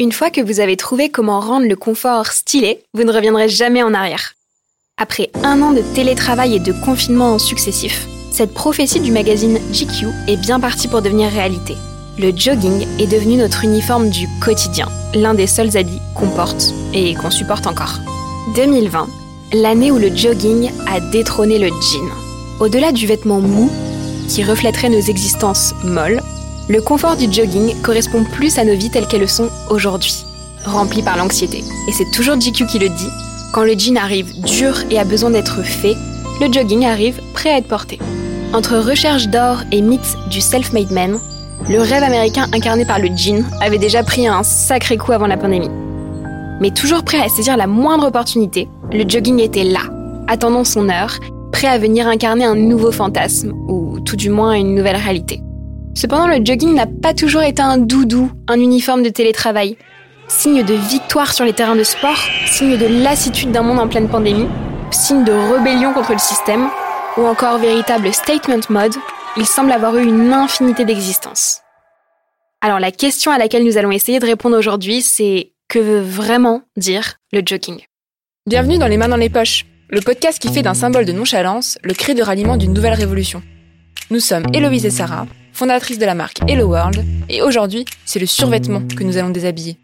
Une fois que vous avez trouvé comment rendre le confort stylé, vous ne reviendrez jamais en arrière. Après un an de télétravail et de confinement successifs, cette prophétie du magazine GQ est bien partie pour devenir réalité. Le jogging est devenu notre uniforme du quotidien, l'un des seuls habits qu'on porte et qu'on supporte encore. 2020, l'année où le jogging a détrôné le jean. Au-delà du vêtement mou, qui reflèterait nos existences molles, le confort du jogging correspond plus à nos vies telles qu'elles le sont aujourd'hui, remplies par l'anxiété. Et c'est toujours GQ qui le dit, quand le jean arrive dur et a besoin d'être fait, le jogging arrive prêt à être porté. Entre recherche d'or et mythe du self-made man, le rêve américain incarné par le jean avait déjà pris un sacré coup avant la pandémie. Mais toujours prêt à saisir la moindre opportunité, le jogging était là, attendant son heure, prêt à venir incarner un nouveau fantasme, ou tout du moins une nouvelle réalité. Cependant, le jogging n'a pas toujours été un doudou, un uniforme de télétravail. Signe de victoire sur les terrains de sport, signe de lassitude d'un monde en pleine pandémie, signe de rébellion contre le système, ou encore véritable statement mode, il semble avoir eu une infinité d'existences. Alors la question à laquelle nous allons essayer de répondre aujourd'hui, c'est que veut vraiment dire le jogging? Bienvenue dans Les mains dans les poches, le podcast qui fait d'un symbole de nonchalance le cri de ralliement d'une nouvelle révolution. Nous sommes Héloïse et Sarah, fondatrices de la marque Hello World, et aujourd'hui, c'est le survêtement que nous allons déshabiller.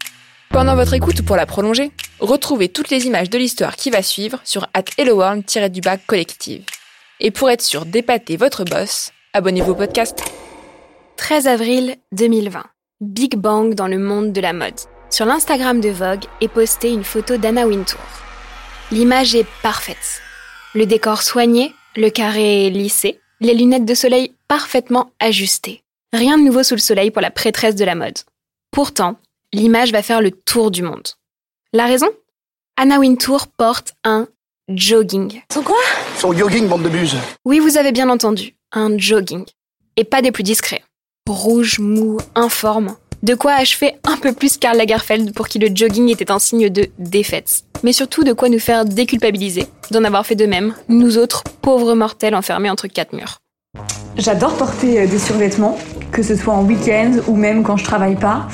Pendant votre écoute ou pour la prolonger, retrouvez toutes les images de l'histoire qui va suivre sur at helloworld-du-bas collective. Et pour être sûr d'épater votre boss, abonnez-vous au podcast. 13 avril 2020. Big Bang dans le monde de la mode. Sur l'Instagram de Vogue est postée une photo d'Anna Wintour. L'image est parfaite. Le décor soigné, le carré lissé, les lunettes de soleil parfaitement ajustées. Rien de nouveau sous le soleil pour la prêtresse de la mode. Pourtant, l'image va faire le tour du monde. La raison? Anna Wintour porte un jogging. Son quoi? Son jogging, bande de buse. Oui, vous avez bien entendu, un jogging. Et pas des plus discrets. Rouge, mou, informe. De quoi achever un peu plus Karl Lagerfeld pour qui le jogging était un signe de défaite. Mais surtout de quoi nous faire déculpabiliser d'en avoir fait de même, nous autres pauvres mortels enfermés entre quatre murs. J'adore porter euh, des survêtements, que ce soit en week-end ou même quand je travaille pas.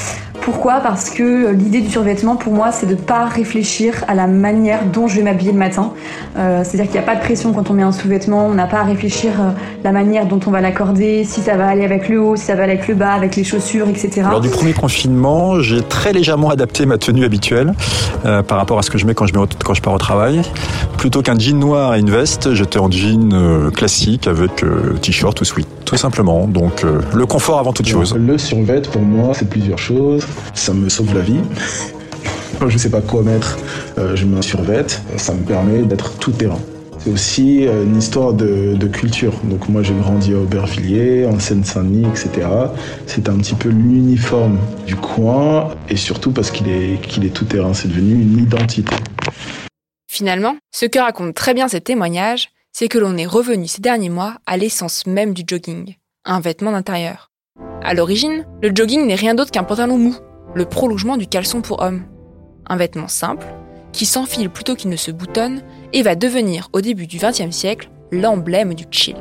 Pourquoi? Parce que euh, l'idée du survêtement pour moi c'est de pas réfléchir à la manière dont je vais m'habiller le matin. Euh, C'est-à-dire qu'il n'y a pas de pression quand on met un sous-vêtement, on n'a pas à réfléchir euh, la manière dont on va l'accorder, si ça va aller avec le haut, si ça va aller avec le bas, avec les chaussures, etc. Lors du premier confinement, j'ai très légèrement adapté ma tenue habituelle euh, par rapport à ce que je mets quand je, mets au- quand je pars au travail. Plutôt qu'un jean noir et une veste, j'étais en jean euh, classique avec euh, t-shirt ou sweat, tout simplement. Donc euh, le confort avant toute chose. Le survêt, pour moi, c'est plusieurs choses. Ça me sauve la vie. Quand je sais pas quoi mettre, euh, je mets un survêt. Ça me permet d'être tout terrain. C'est aussi euh, une histoire de, culture. Donc moi, j'ai grandi à Aubervilliers, en Seine-Saint-Denis, etc. C'est un petit peu l'uniforme du coin, et surtout parce qu'il est, est tout terrain. C'est devenu une identité. Finalement, ce que raconte très bien ces témoignages, c'est que l'on est revenu ces derniers mois à l'essence même du jogging, un vêtement d'intérieur. À l'origine, le jogging n'est rien d'autre qu'un pantalon mou, le prolongement du caleçon pour homme. Un vêtement simple, qui s'enfile plutôt qu'il ne se boutonne, et va devenir, au début du XXe siècle, l'emblème du chill.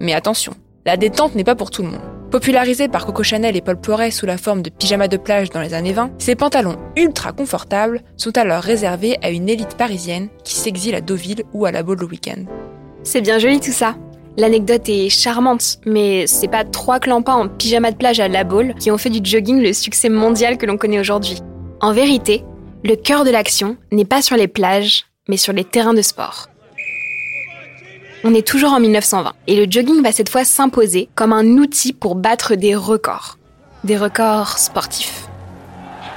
Mais attention, la détente n'est pas pour tout le monde. Popularisés par Coco Chanel et Paul Poiret sous la forme de pyjama de plage dans les années 20, ces pantalons ultra confortables sont alors réservés à une élite parisienne qui s'exile à Deauville ou à la Baule le week-end. C'est bien joli tout ça. L'anecdote est charmante, mais c'est pas trois clampins en pyjama de plage à la Baule qui ont fait du jogging le succès mondial que l'on connaît aujourd'hui. En vérité, le cœur de l'action n'est pas sur les plages, mais sur les terrains de sport. On est toujours en 1920 et le jogging va cette fois s'imposer comme un outil pour battre des records. Des records sportifs.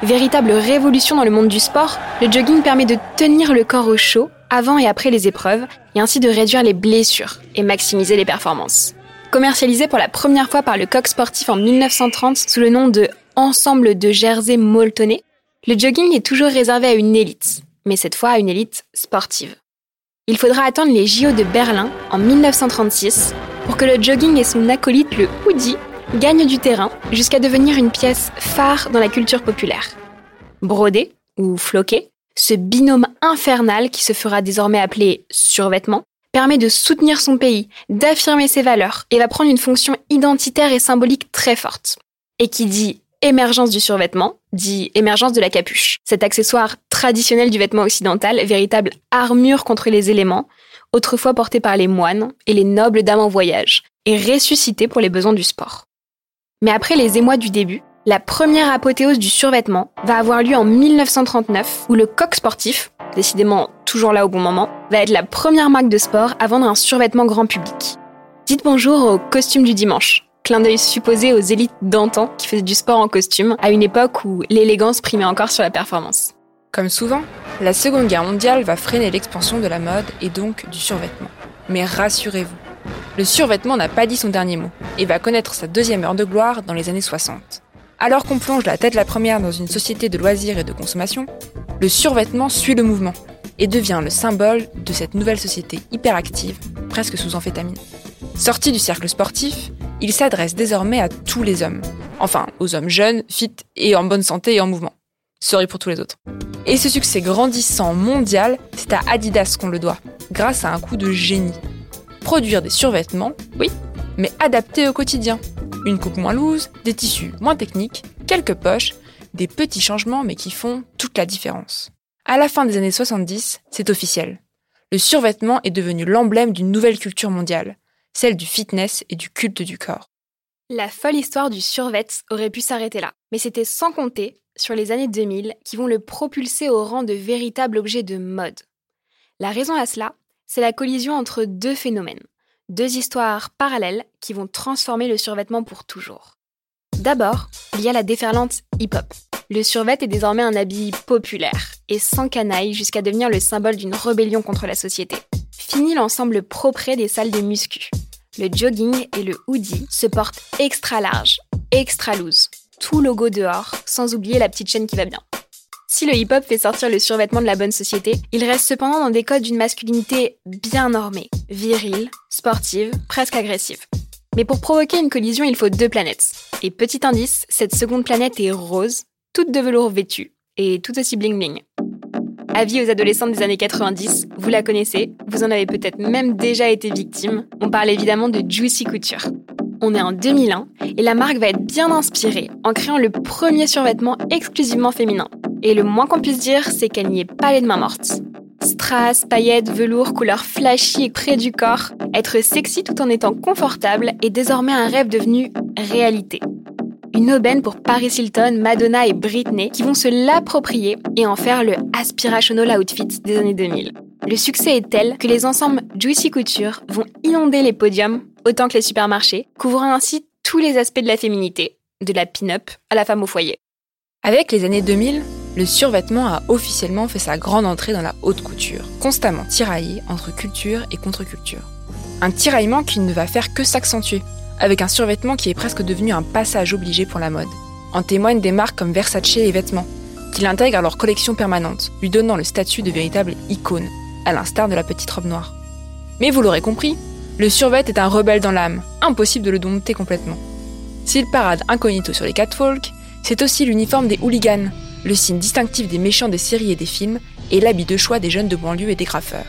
Véritable révolution dans le monde du sport, le jogging permet de tenir le corps au chaud avant et après les épreuves et ainsi de réduire les blessures et maximiser les performances. Commercialisé pour la première fois par le coq sportif en 1930 sous le nom de Ensemble de Jersey Moltonné, le jogging est toujours réservé à une élite, mais cette fois à une élite sportive. Il faudra attendre les JO de Berlin en 1936 pour que le jogging et son acolyte, le hoodie, gagnent du terrain jusqu'à devenir une pièce phare dans la culture populaire. Brodé ou floqué, ce binôme infernal qui se fera désormais appeler survêtement permet de soutenir son pays, d'affirmer ses valeurs et va prendre une fonction identitaire et symbolique très forte. Et qui dit émergence du survêtement, dit émergence de la capuche, cet accessoire traditionnel du vêtement occidental, véritable armure contre les éléments, autrefois porté par les moines et les nobles dames en voyage, et ressuscité pour les besoins du sport. Mais après les émois du début, la première apothéose du survêtement va avoir lieu en 1939, où le coq sportif, décidément toujours là au bon moment, va être la première marque de sport à vendre un survêtement grand public. Dites bonjour au costume du dimanche, clin d'œil supposé aux élites d'antan qui faisaient du sport en costume, à une époque où l'élégance primait encore sur la performance. Comme souvent, la Seconde Guerre mondiale va freiner l'expansion de la mode et donc du survêtement. Mais rassurez-vous, le survêtement n'a pas dit son dernier mot et va connaître sa deuxième heure de gloire dans les années 60. Alors qu'on plonge la tête la première dans une société de loisirs et de consommation, le survêtement suit le mouvement et devient le symbole de cette nouvelle société hyperactive, presque sous amphétamine. Sorti du cercle sportif, il s'adresse désormais à tous les hommes. Enfin, aux hommes jeunes, fit et en bonne santé et en mouvement. Sorry pour tous les autres. Et ce succès grandissant mondial, c'est à Adidas qu'on le doit, grâce à un coup de génie. Produire des survêtements, oui, mais adaptés au quotidien. Une coupe moins loose, des tissus moins techniques, quelques poches, des petits changements mais qui font toute la différence. À la fin des années 70, c'est officiel. Le survêtement est devenu l'emblème d'une nouvelle culture mondiale, celle du fitness et du culte du corps. La folle histoire du survêt aurait pu s'arrêter là, mais c'était sans compter sur les années 2000 qui vont le propulser au rang de véritable objet de mode. La raison à cela, c'est la collision entre deux phénomènes, deux histoires parallèles qui vont transformer le survêtement pour toujours. D'abord, il y a la déferlante hip-hop. Le survêt est désormais un habit populaire et sans canaille jusqu'à devenir le symbole d'une rébellion contre la société. Fini l'ensemble propre des salles de muscu. Le jogging et le hoodie se portent extra large, extra loose, tout logo dehors, sans oublier la petite chaîne qui va bien. Si le hip-hop fait sortir le survêtement de la bonne société, il reste cependant dans des codes d'une masculinité bien normée, virile, sportive, presque agressive. Mais pour provoquer une collision, il faut deux planètes. Et petit indice, cette seconde planète est rose, toute de velours vêtue, et tout aussi bling bling. Avis aux adolescentes des années 90, vous la connaissez, vous en avez peut-être même déjà été victime. On parle évidemment de Juicy Couture. On est en 2001 et la marque va être bien inspirée en créant le premier survêtement exclusivement féminin. Et le moins qu'on puisse dire, c'est qu'elle n'y est pas les mains mortes. Strass, paillettes, velours, couleurs flashy et près du corps, être sexy tout en étant confortable est désormais un rêve devenu réalité. Une aubaine pour Paris Hilton, Madonna et Britney qui vont se l'approprier et en faire le aspirational outfit des années 2000. Le succès est tel que les ensembles Juicy Couture vont inonder les podiums autant que les supermarchés, couvrant ainsi tous les aspects de la féminité, de la pin-up à la femme au foyer. Avec les années 2000, le survêtement a officiellement fait sa grande entrée dans la haute couture, constamment tiraillé entre culture et contre-culture. Un tiraillement qui ne va faire que s'accentuer, avec un survêtement qui est presque devenu un passage obligé pour la mode. En témoignent des marques comme Versace et Vêtements, qui l'intègrent à leur collection permanente, lui donnant le statut de véritable icône, à l'instar de la petite robe noire. Mais vous l'aurez compris, le survêt est un rebelle dans l'âme, impossible de le dompter complètement. S'il parade incognito sur les catwalks, c'est aussi l'uniforme des hooligans, le signe distinctif des méchants des séries et des films, et l'habit de choix des jeunes de banlieue et des graffeurs.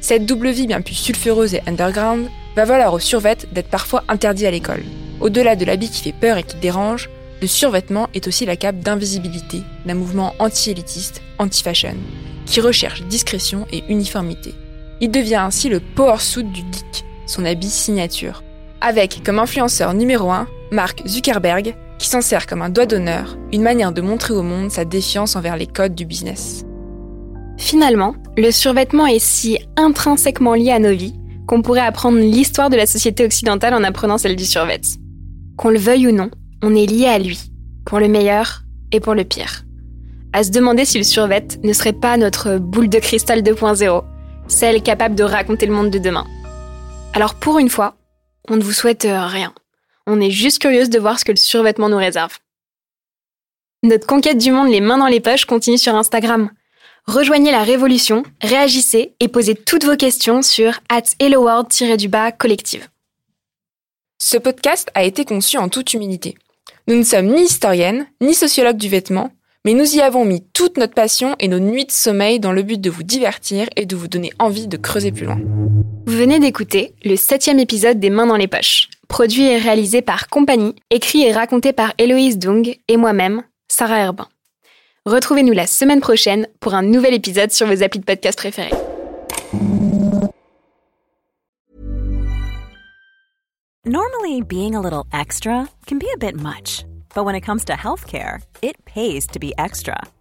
Cette double vie bien plus sulfureuse et underground va valoir au survêt d'être parfois interdit à l'école. Au-delà de l'habit qui fait peur et qui dérange, le survêtement est aussi la cape d'invisibilité d'un mouvement anti-élitiste, anti-fashion, qui recherche discrétion et uniformité. Il devient ainsi le power suit du geek, son habit signature. Avec comme influenceur numéro 1 Mark Zuckerberg, qui s'en sert comme un doigt d'honneur, une manière de montrer au monde sa défiance envers les codes du business. Finalement, le survêtement est si intrinsèquement lié à nos vies qu'on pourrait apprendre l'histoire de la société occidentale en apprenant celle du survêt. Qu'on le veuille ou non, on est lié à lui, pour le meilleur et pour le pire. À se demander si le survêt ne serait pas notre boule de cristal 2.0, celle capable de raconter le monde de demain. Alors pour une fois, on ne vous souhaite rien. On est juste curieuse de voir ce que le survêtement nous réserve. Notre conquête du monde les mains dans les poches continue sur Instagram. Rejoignez la révolution, réagissez et posez toutes vos questions sur at helloworld-du-bas collective. Ce podcast a été conçu en toute humilité. Nous ne sommes ni historiennes, ni sociologues du vêtement, mais nous y avons mis toute notre passion et nos nuits de sommeil dans le but de vous divertir et de vous donner envie de creuser plus loin. Vous venez d'écouter le septième épisode des Mains dans les poches, produit et réalisé par Compagnie, écrit et raconté par Héloïse Dung et moi-même, Sarah Herbin. Retrouvez-nous la semaine prochaine pour un nouvel épisode sur vos applis de podcast préférés. Normally, being a little extra can be a bit much, but when it comes to healthcare, it pays to be extra.